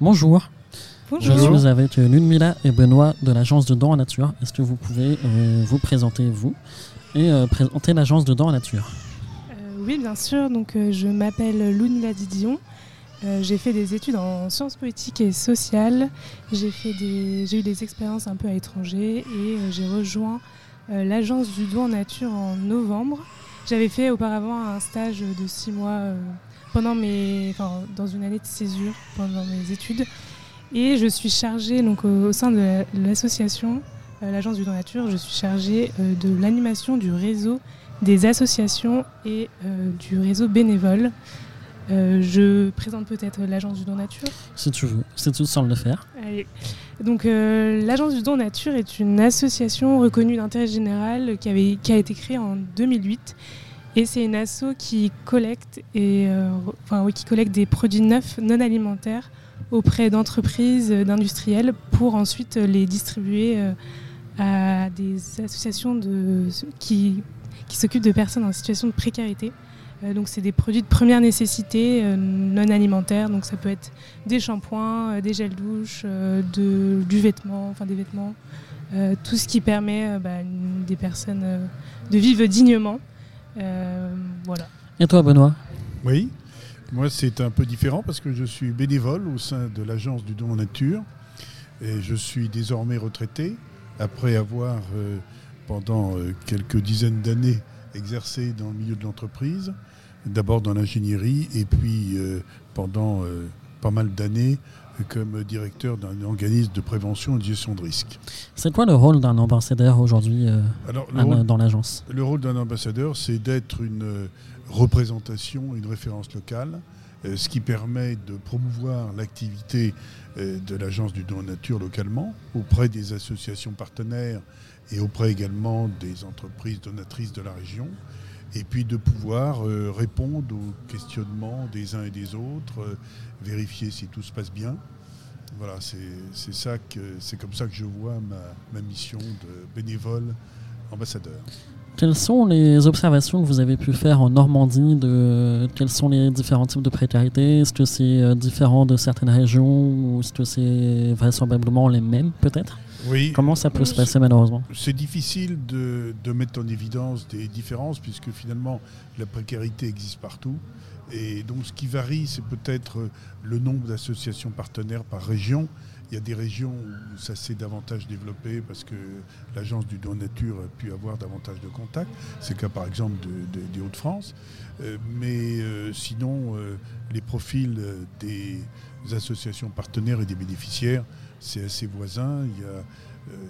Bonjour. Bonjour. Je suis avec euh, Ludmila et Benoît de l'agence de dons en nature. Est-ce que vous pouvez euh, vous présenter vous et euh, présenter l'agence de dons en nature? Euh, oui, bien sûr. Donc, euh, je m'appelle Lounila Didion. Euh, j'ai fait des études en sciences politiques et sociales. J'ai fait des, j'ai eu des expériences un peu à l'étranger et euh, j'ai rejoint euh, l'agence du don en nature en novembre. J'avais fait auparavant un stage de six mois euh, pendant mes, enfin, dans une année de césure pendant mes études. Et je suis chargée donc, au, au sein de la- l'association, euh, l'agence du don nature, je suis chargée euh, de l'animation du réseau des associations et du réseau bénévole. Euh, je présente peut-être l'agence du don nature. Si tu veux, si tu sens le faire. Allez. Donc euh, l'agence du don nature est une association reconnue d'intérêt général qui, avait, qui a été créée en 2008 et c'est une asso qui collecte et euh, enfin qui collecte des produits neufs non alimentaires auprès d'entreprises, euh, d'industriels pour ensuite euh, les distribuer à des associations qui, qui s'occupent de personnes en situation de précarité. Donc c'est des produits de première nécessité non alimentaires, donc ça peut être des shampoings, des gels douche, euh, de, du vêtement, enfin des vêtements, tout ce qui permet bah, des personnes de vivre dignement. Euh, voilà. Et toi, Benoît? Oui, moi c'est un peu différent parce que je suis bénévole au sein de l'agence du don en nature et je suis désormais retraité après avoir euh, pendant euh, quelques dizaines d'années exercé dans le milieu de l'entreprise, d'abord dans l'ingénierie et puis euh, pendant euh, pas mal d'années comme directeur d'un organisme de prévention et de gestion de risque. C'est quoi le rôle d'un ambassadeur aujourd'hui euh, dans l'agence? Le rôle d'un ambassadeur, c'est d'être une euh, représentation, une référence locale, euh, ce qui permet de promouvoir l'activité euh, de l'Agence du don nature localement auprès des associations partenaires et auprès également des entreprises donatrices de la région, et puis de pouvoir euh, répondre aux questionnements des uns et des autres, euh, vérifier si tout se passe bien. Voilà, c'est ça que c'est comme ça que je vois ma, ma mission de bénévole ambassadeur. Quelles sont les observations que vous avez pu faire en Normandie de quels sont les différents types de précarité? Est-ce que c'est euh, différent de certaines régions ou est-ce que c'est vraisemblablement les mêmes peut-être? Oui. Comment ça peut se passer malheureusement C'est difficile de, de mettre en évidence des différences puisque finalement la précarité existe partout. Et donc ce qui varie, c'est peut-être le nombre d'associations partenaires par région. Il y a des régions où ça s'est davantage développé parce que l'agence du don nature a pu avoir davantage de contacts. C'est le cas par exemple de- de- des Hauts-de-France. Euh, mais euh, sinon, euh, les profils des associations partenaires et des bénéficiaires, c'est assez voisin. Il y a euh,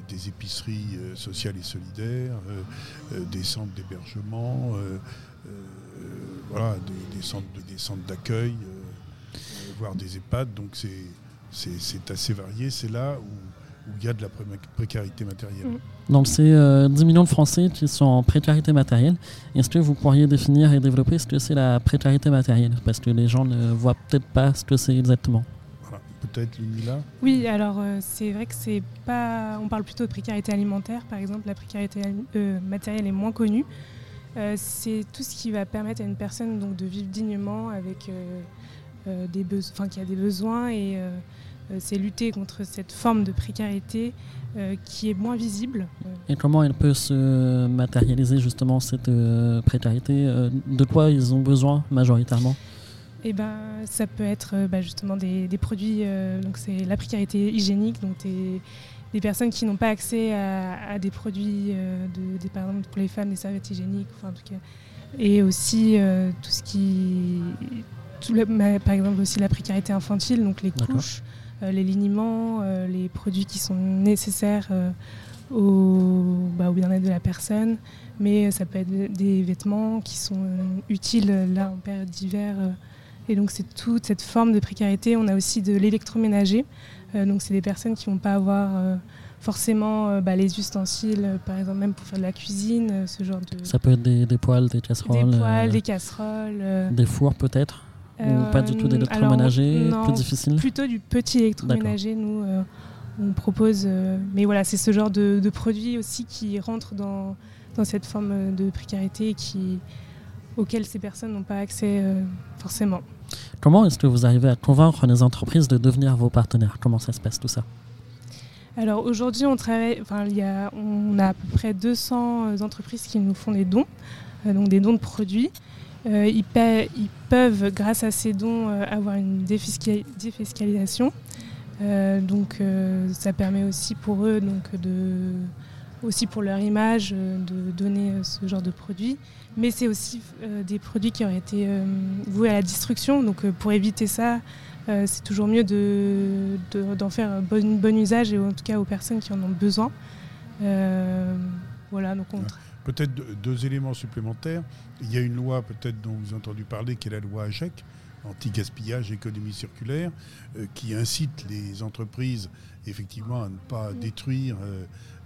des épiceries euh, sociales et solidaires, euh, des centres d'hébergement, voilà, des, centres, des centres d'accueil, voire des EHPAD. Donc c'est, assez varié. C'est là où, où il y a de la pré- précarité matérielle. Mm. Donc c'est euh, 10 millions de Français qui sont en précarité matérielle. Est-ce que vous pourriez définir et développer ce que c'est la précarité matérielle? Parce que les gens ne voient peut-être pas ce que c'est exactement. Peut-être Oui, alors euh, c'est vrai que c'est pas. On parle plutôt de précarité alimentaire, par exemple. La précarité euh, matérielle est moins connue. Euh, c'est tout ce qui va permettre à une personne donc de vivre dignement avec euh, euh, des besoins, qui a des besoins et c'est lutter contre cette forme de précarité euh, qui est moins visible. Et comment elle peut se matérialiser justement cette euh, précarité? De quoi ils ont besoin majoritairement? Et ben, ça peut être euh, bah, justement des, des produits, euh, donc c'est la précarité hygiénique, donc des, des personnes qui n'ont pas accès à, à des produits, euh, de, des, par exemple pour les femmes, des serviettes hygiéniques, enfin, en tout cas, et aussi euh, tout ce qui, tout le- ma- par exemple aussi la précarité infantile, donc les couches, les liniments, les produits qui sont nécessaires au, bah, au bien-être de la personne, mais ça peut être des vêtements qui sont utiles là en période d'hiver. Et donc c'est toute cette forme de précarité. On a aussi de l'électroménager. Euh, donc c'est des personnes qui vont pas avoir euh, forcément euh, bah, les ustensiles, par exemple même pour faire de la cuisine, ce genre de Ça peut être des, des poêles, des des casseroles, poêles, euh, des casseroles. des fours peut-être Ou pas du tout d'électroménager Plus difficile Plutôt du petit électroménager, nous, on propose. euh, mais voilà, c'est ce genre de, de produit aussi qui rentre dans, dans cette forme de précarité et qui, auxquelles ces personnes n'ont pas accès forcément. Comment est-ce que vous arrivez à convaincre les entreprises de devenir vos partenaires? Comment ça se passe tout ça? Alors aujourd'hui, on travaille, enfin, il y a, on a à peu près 200 entreprises qui nous font des dons, donc des dons de produits. ils, peuvent, grâce à ces dons, avoir une défiscalisation. donc ça permet aussi pour eux donc, de aussi pour leur image euh, de donner euh, ce genre de produits. Mais c'est aussi euh, des produits qui auraient été voués à la destruction. Donc pour éviter ça, c'est toujours mieux d'en de, faire un bon, bon, usage et en tout cas aux personnes qui en ont besoin. voilà, donc Peut-être deux éléments supplémentaires. Il y a une loi peut-être dont vous avez entendu parler qui est la loi AGEC, anti-gaspillage, économie circulaire, qui incite les entreprises effectivement à ne pas détruire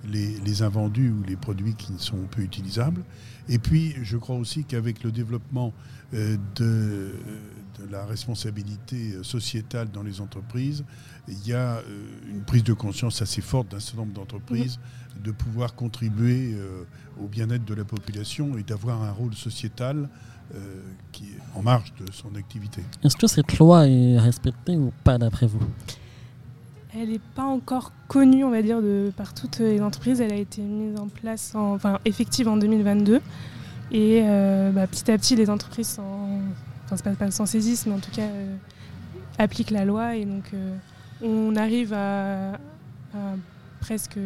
les, invendus ou les produits qui ne sont peu utilisables. Et puis, je crois aussi qu'avec le développement euh, de, la responsabilité sociétale dans les entreprises, il y a euh, une prise de conscience assez forte d'un certain nombre d'entreprises de pouvoir contribuer euh, au bien-être de la population et d'avoir un rôle sociétal qui est en marge de son activité. Est-ce que cette loi est respectée ou pas d'après vous? Elle n'est pas encore connue, on va dire, de, par toutes les entreprises. Elle a été mise en place, enfin effective en 2022. Et euh, bah, petit à petit, les entreprises, enfin c'est pas, sans saisissent, mais en tout cas, euh, appliquent la loi. Et donc, euh, on arrive à, presque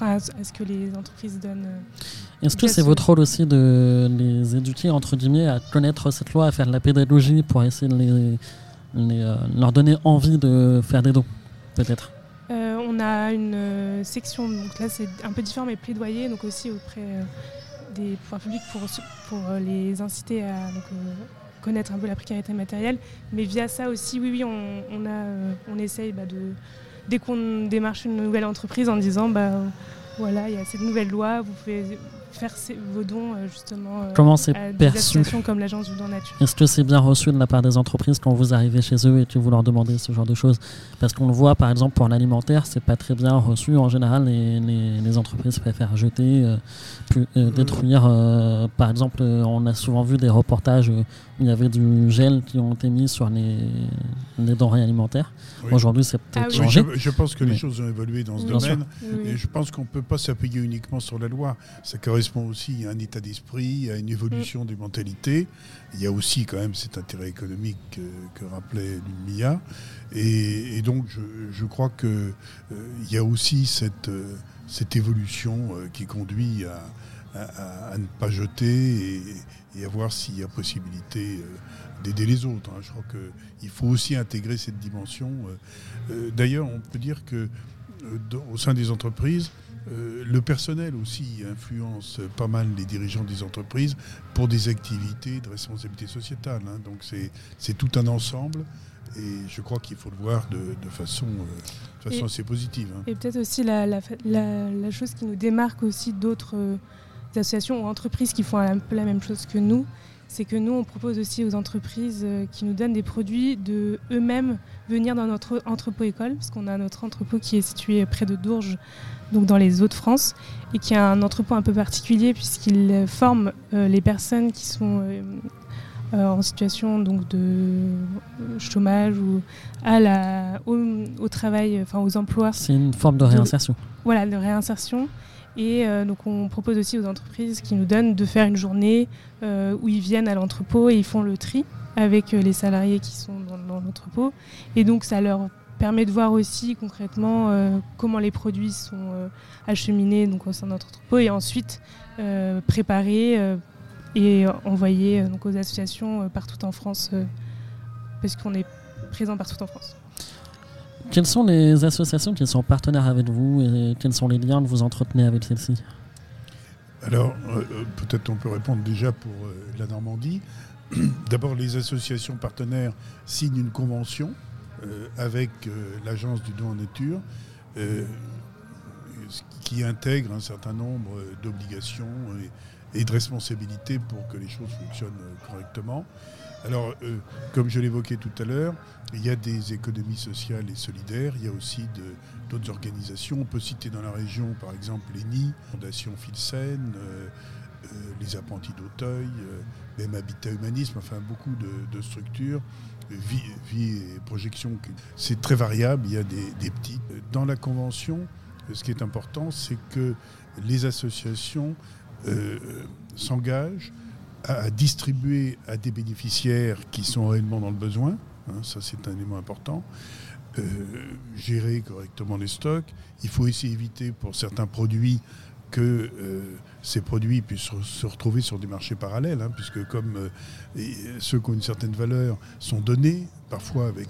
à, ce que les entreprises donnent. Est-ce que c'est votre rôle aussi de les éduquer, entre guillemets, à connaître cette loi, à faire de la pédagogie pour essayer de les euh, leur donner envie de faire des dons, peut-être? Euh, On a une euh, section, donc là c'est un peu différent, mais plaidoyer, donc aussi auprès des pouvoirs publics pour, pour les inciter à connaître un peu la précarité matérielle. Mais via ça aussi, oui, oui, on, a, on essaye bah, de, dès qu'on démarche une nouvelle entreprise en disant, bah, voilà, il y a cette nouvelle loi, vous pouvez faire vos dons euh, justement euh, Comment c'est perçu comme l'agence du don nature. Est-ce que c'est bien reçu de la part des entreprises quand vous arrivez chez eux et que vous leur demandez ce genre de choses? Parce qu'on le voit par exemple pour l'alimentaire, c'est pas très bien reçu. En général, les, les, entreprises préfèrent jeter, euh, mmh. détruire. par exemple, on a souvent vu des reportages où il y avait du gel qui ont été mis sur les, les denrées alimentaires. Aujourd'hui, c'est peut-être ah changé. je, pense que les choses ont évolué dans ce domaine. Et je pense qu'on ne peut pas s'appuyer uniquement sur la loi. Ça correspond aussi à un état d'esprit, à une évolution des mentalités. Il y a aussi quand même cet intérêt économique que, rappelait Lumia. Et, et donc je, crois qu'il euh, y a aussi cette, euh, cette évolution euh, qui conduit à, ne pas jeter et, à voir s'il y a possibilité d'aider les autres. Hein. Je crois qu'il faut aussi intégrer cette dimension. D'ailleurs, on peut dire que au sein des entreprises, euh, le personnel aussi influence pas mal les dirigeants des entreprises pour des activités de responsabilité sociétale. Hein. Donc c'est tout un ensemble et je crois qu'il faut le voir de, façon, euh, façon assez positive. Hein. Et peut-être aussi la, la, chose qui nous démarque aussi d'autres euh, associations ou entreprises qui font un peu la même chose que nous, c'est que nous, on propose aussi aux entreprises qui nous donnent des produits de eux-mêmes venir dans notre entrepôt école, parce qu'on a notre entrepôt qui est situé près de Dourges, donc dans les Hauts-de-France, et qui a un entrepôt un peu particulier puisqu'il forme euh, les personnes qui sont euh, euh, en situation donc de chômage ou à la, au, travail, enfin aux emplois. C'est une forme de réinsertion. voilà, de réinsertion. Et donc on propose aussi aux entreprises qui nous donnent de faire une journée où ils viennent à l'entrepôt et ils font le tri avec les salariés qui sont dans, l'entrepôt. Et donc ça leur permet de voir aussi concrètement euh, comment les produits sont euh, acheminés donc, au sein de notre entrepôt et ensuite euh, préparés et envoyés donc, aux associations partout en France parce qu'on est présent partout en France. Quelles sont les associations qui sont partenaires avec vous et quels sont les liens que vous entretenez avec celles-ci? Alors, peut-être on peut répondre déjà pour la Normandie. D'abord, les associations partenaires signent une convention euh, avec euh, l'agence du don en nature, euh, qui intègre un certain nombre d'obligations et, de responsabilités pour que les choses fonctionnent correctement. Alors, comme je l'évoquais tout à l'heure, il y a des économies sociales et solidaires, il y a aussi d'autres organisations. On peut citer dans la région, par exemple, l'ENI, Fondation Filsen, les apprentis d'Auteuil, même Habitat Humanisme, enfin beaucoup de, structures, vie, et projection. C'est très variable, il y a des, petites. Dans la convention, ce qui est important, c'est que les associations s'engagent à, distribuer à des bénéficiaires qui sont réellement dans le besoin. Hein, ça, c'est un élément important. Euh, gérer correctement les stocks. Il faut essayer d'éviter pour certains produits que euh, ces produits puissent se retrouver sur des marchés parallèles, hein, puisque comme euh, ceux qui ont une certaine valeur sont donnés, parfois avec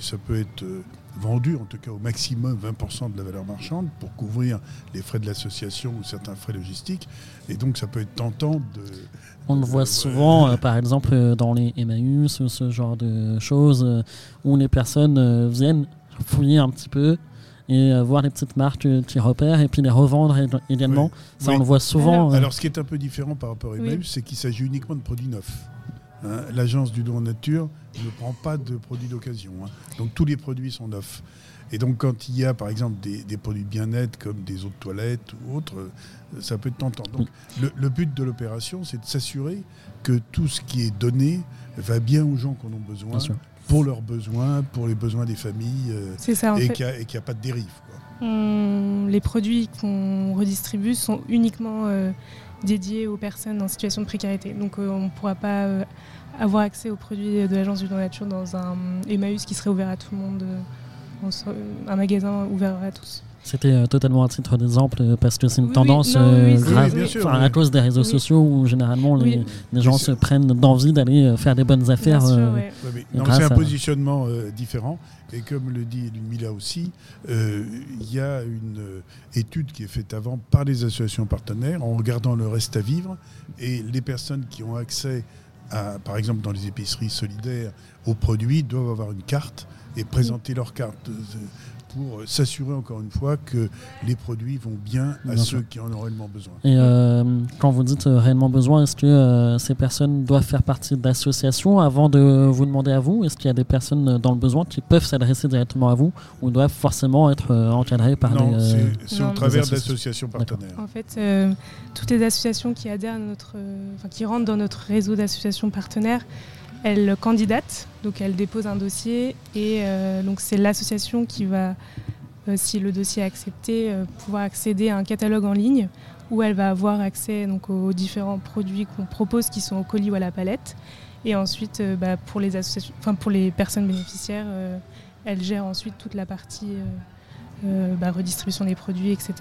ça peut être euh, vendu, en tout cas au maximum 20% de la valeur marchande, pour couvrir les frais de l'association ou certains frais logistiques. Et donc ça peut être tentant de... On le voit souvent, euh, par exemple, euh, dans les Emmaüs, ce genre de choses, où les personnes viennent fouiller un petit peu et voir les petites marques qui repèrent et puis les revendre également. Ça, on le voit souvent. Alors, ce qui est un peu différent par rapport à Emmaüs, c'est qu'il s'agit uniquement de produits neufs. Hein, l'agence du don en nature ne prend pas de produits d'occasion. Hein. Donc tous les produits sont neufs. Et donc quand il y a par exemple des, produits bien-être comme des eaux de toilette ou autres, euh, ça peut être tentant. Donc le, but de l'opération, c'est de s'assurer que tout ce qui est donné va bien aux gens qui en ont besoin, pour leurs besoins, pour les besoins des familles, euh, et qu'il n'y a, pas de dérive. Les produits qu'on redistribue sont uniquement euh, dédié aux personnes en situation de précarité. Donc euh, on ne pourra pas euh, avoir accès aux produits de l'agence du don nature dans un Emmaüs qui serait ouvert à tout le monde, un magasin ouvert à tous. C'était totalement à titre d'exemple parce que c'est une tendance à cause des réseaux sociaux où généralement les, gens se prennent d'envie d'aller faire des bonnes affaires. c'est un positionnement différent. Et comme le dit Mila aussi, euh, il y a une euh, étude qui est faite avant par les associations partenaires en regardant le reste à vivre. Et les personnes qui ont accès, à, par exemple dans les épiceries solidaires, aux produits doivent avoir une carte et présenter leur carte pour s'assurer encore une fois que les produits vont bien à ceux qui en ont réellement besoin. Et euh, quand vous dites euh, réellement besoin, est-ce que euh, ces personnes doivent faire partie d'associations avant de vous demander à vous? Est-ce qu'il y a des personnes dans le besoin qui peuvent s'adresser directement à vous ou doivent forcément être encadrées par non, c'est au travers d'associations partenaires. En fait, toutes les associations qui adhèrent à notre, qui rentrent dans notre réseau d'associations partenaires elle candidate, donc elle dépose un dossier et euh, donc c'est l'association qui va, euh, si le dossier est accepté, euh, pouvoir accéder à un catalogue en ligne où elle va avoir accès donc, aux différents produits qu'on propose qui sont au colis ou à la palette. Et ensuite, bah, pour, les associations, pour les personnes bénéficiaires, elle gère ensuite toute la partie bah, redistribution des produits, etc.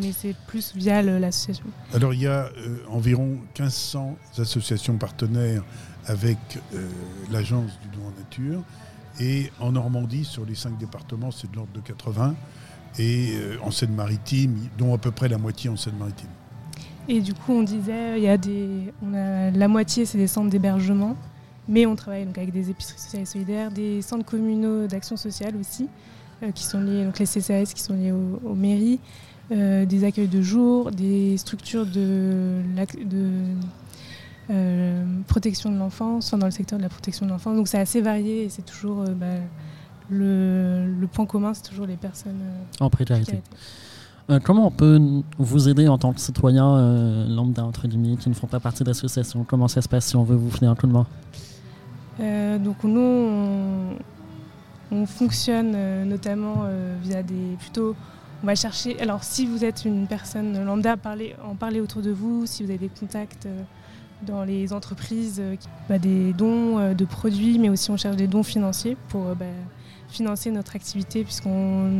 Mais c'est plus via l'association. Alors il y a environ 1500 associations partenaires avec euh, l'agence du don en nature. Et en Normandie, sur les cinq départements, c'est de l'ordre de 80. Et euh, en Seine-Maritime, dont à peu près la moitié en Seine-Maritime. Et du coup, on disait, il y a des, on a, la moitié, c'est des centres d'hébergement. Mais on travaille donc avec des épiceries sociales et solidaires, des centres communaux d'action sociale aussi, euh, qui sont liés, donc les CCAS qui sont liés aux, mairies, des accueils de jour, des structures de, de euh, protection de l'enfance, dans le secteur de la protection de l'enfance. Donc c'est assez varié et c'est toujours euh, bah, le, point commun, c'est toujours les personnes euh, en précarité. comment on peut vous aider en tant que citoyen lambda entre guillemets qui ne font pas partie d'association Comment ça se passe si on veut vous filer un coup de main? Donc nous on, fonctionne notamment via des plutôt on va chercher. Alors si vous êtes une personne lambda, en parler autour de vous. Si vous avez des contacts dans les entreprises, euh, bah, des dons euh, de produits, mais aussi on cherche des dons financiers pour euh, bah, financer notre activité, puisqu'on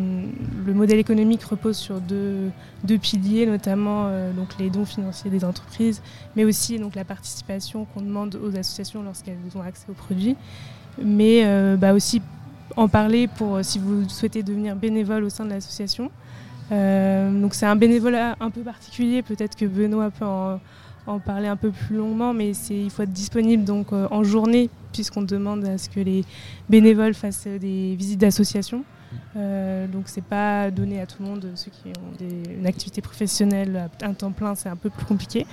le modèle économique repose sur deux, deux piliers, notamment donc les dons financiers des entreprises, mais aussi donc la participation qu'on demande aux associations lorsqu'elles ont accès aux produits, mais bah, aussi en parler pour si vous souhaitez devenir bénévole au sein de l'association. donc c'est un bénévolat un peu particulier, peut-être que Benoît peut en en parler un peu plus longuement, mais il faut être disponible donc euh, en journée, puisqu'on demande à ce que les bénévoles fassent des visites d'association. Euh, donc c'est pas donné à tout le monde, ceux qui ont une activité professionnelle à un temps plein, c'est un peu plus compliqué.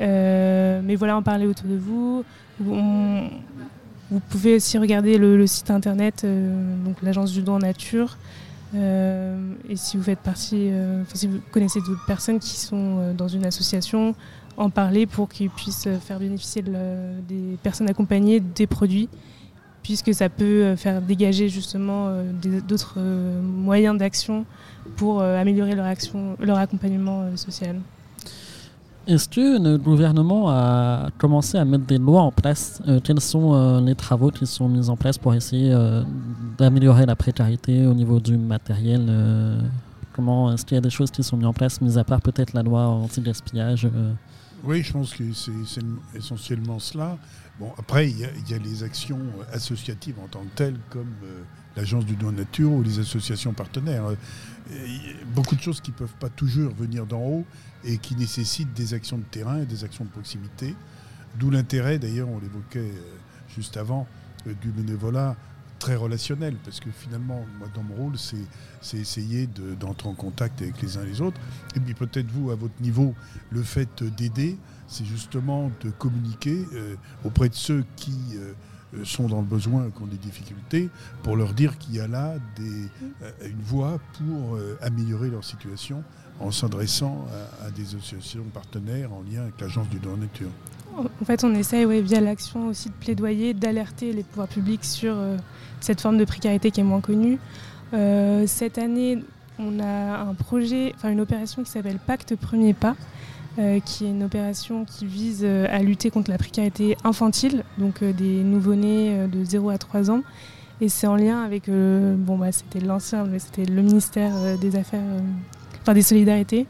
Euh, mais voilà, en parler autour de vous. vous pouvez aussi regarder le, site internet, donc l'agence du don en nature. et si vous faites partie, si vous connaissez d'autres personnes qui sont dans une association, en parler pour qu'ils puissent faire bénéficier des personnes accompagnées des produits puisque ça peut faire dégager justement d'autres moyens d'action pour améliorer leur, action, leur accompagnement social. Est-ce que notre gouvernement a commencé à mettre des lois en place euh, Quels sont euh, les travaux qui sont mis en place pour essayer euh, d'améliorer la précarité au niveau du matériel Comment est-ce qu'il y a des choses qui sont mises en place, mis à part peut-être la loi anti-gaspillage Oui, je pense que c'est essentiellement cela. Bon, après, il y, a les actions associatives en tant que telles, comme l'Agence du don nature ou les associations partenaires. Beaucoup de choses qui ne peuvent pas toujours venir d'en haut et qui nécessitent des actions de terrain et des actions de proximité. D'où l'intérêt, d'ailleurs, on l'évoquait euh, juste avant, euh, du bénévolat très relationnel, parce que finalement, moi, dans mon rôle, c'est essayer d'entrer en contact avec les uns et les autres. Et puis peut-être vous, à votre niveau, le fait d'aider, c'est justement de communiquer euh, auprès de ceux qui sont dans le besoin, qui ont des difficultés, pour leur dire qu'il y a là des, une voie pour améliorer leur situation en s'adressant à, des associations partenaires en lien avec l'Agence du don nature. En fait, on essaye, via l'action aussi de plaidoyer, d'alerter les pouvoirs publics sur euh, cette forme de précarité qui est moins connue. Euh, cette année, on a un projet, enfin une opération qui s'appelle Pacte Premier Pas, euh, qui est une opération qui vise à lutter contre la précarité infantile, donc des nouveau-nés de 0 à 3 ans. Et c'est en lien avec, bon bah c'était l'ancien, c'était le ministère des Affaires enfin des solidarités.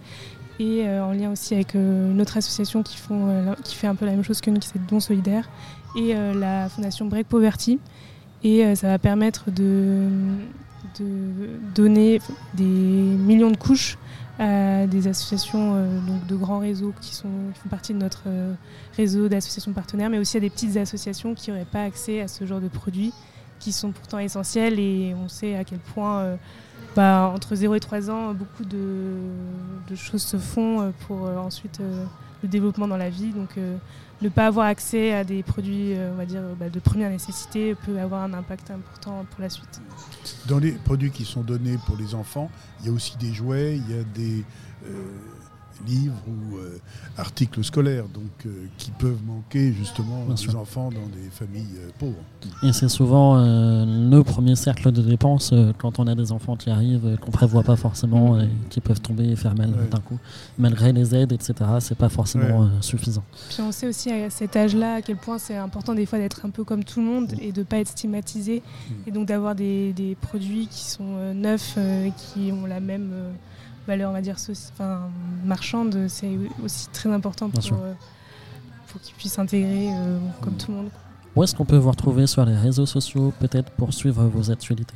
Et euh, en lien aussi avec euh, une autre association qui, font, euh, qui fait un peu la même chose que nous, qui c'est Don Solidaire, et la fondation Break Poverty. Et ça va permettre de, de donner des millions de couches à des associations donc de grands réseaux qui, sont, qui font partie de notre réseau d'associations partenaires, mais aussi à des petites associations qui n'auraient pas accès à ce genre de produits qui sont pourtant essentiels et on sait à quel point bah, entre 0 et 3 ans, beaucoup de, choses se font euh, pour euh, ensuite euh, le développement dans la vie. Donc ne pas avoir accès à des produits on va dire, bah, de première nécessité peut avoir un impact important pour la suite. Dans les produits qui sont donnés pour les enfants, il y a aussi des jouets, il y a des livres ou euh, articles scolaires, donc euh, qui peuvent manquer justement aux enfants dans des familles euh, pauvres. Et c'est souvent le premier cercle de dépenses quand on a des enfants qui arrivent, qu'on prévoit pas forcément et qui peuvent tomber et faire mal d'un coup. Malgré les aides, etc., c'est pas forcément suffisant. Puis on sait aussi à cet âge-là à quel point c'est important des fois d'être un peu comme tout le monde et de pas être stigmatisé mm. et donc d'avoir des, des, produits qui sont neufs, qui ont la même valeur, on va dire, enfin, marchande, c'est aussi très important pour, euh, pour qu'ils puissent s'intégrer euh, comme tout le monde. Où est-ce qu'on peut vous retrouver sur les réseaux sociaux, peut-être pour suivre vos actualités?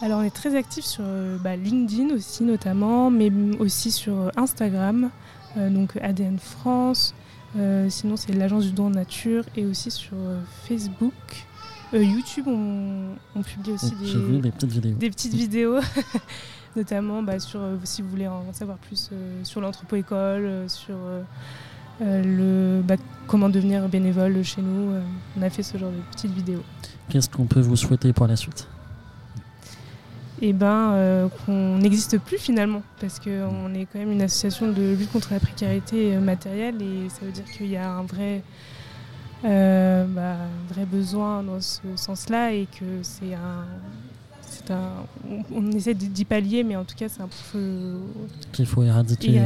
Alors, on est très actifs sur euh, bah, LinkedIn aussi, notamment, mais aussi sur Instagram, donc ADN France. sinon, c'est l'agence du don en nature et aussi sur Facebook. YouTube, on, publie aussi des, petites vidéos. Des petites vidéos. notamment bah, sur, euh, si vous voulez en savoir plus euh, sur l'entrepôt-école, euh, sur le, bah, comment devenir bénévole chez nous. on a fait ce genre de petites vidéos. Qu'est-ce qu'on peut vous souhaiter pour la suite? Eh ben, qu'on n'existe plus finalement, parce qu'on est quand même une association de lutte contre la précarité matérielle et ça veut dire qu'il y a un vrai, bah, un vrai besoin dans ce sens-là et que c'est un, on, essaie d'y pallier, mais en tout cas, c'est un peu qu'il faut éradiquer,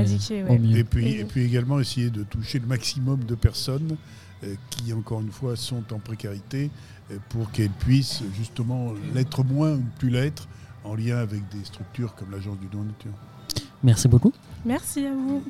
Et puis, et puis également essayer de toucher le maximum de personnes euh, qui, encore une fois, sont en précarité euh, pour qu'elles puissent justement l'être moins ou plus l'être en lien avec des structures comme l'Agence du don nature. Merci beaucoup. Merci à vous.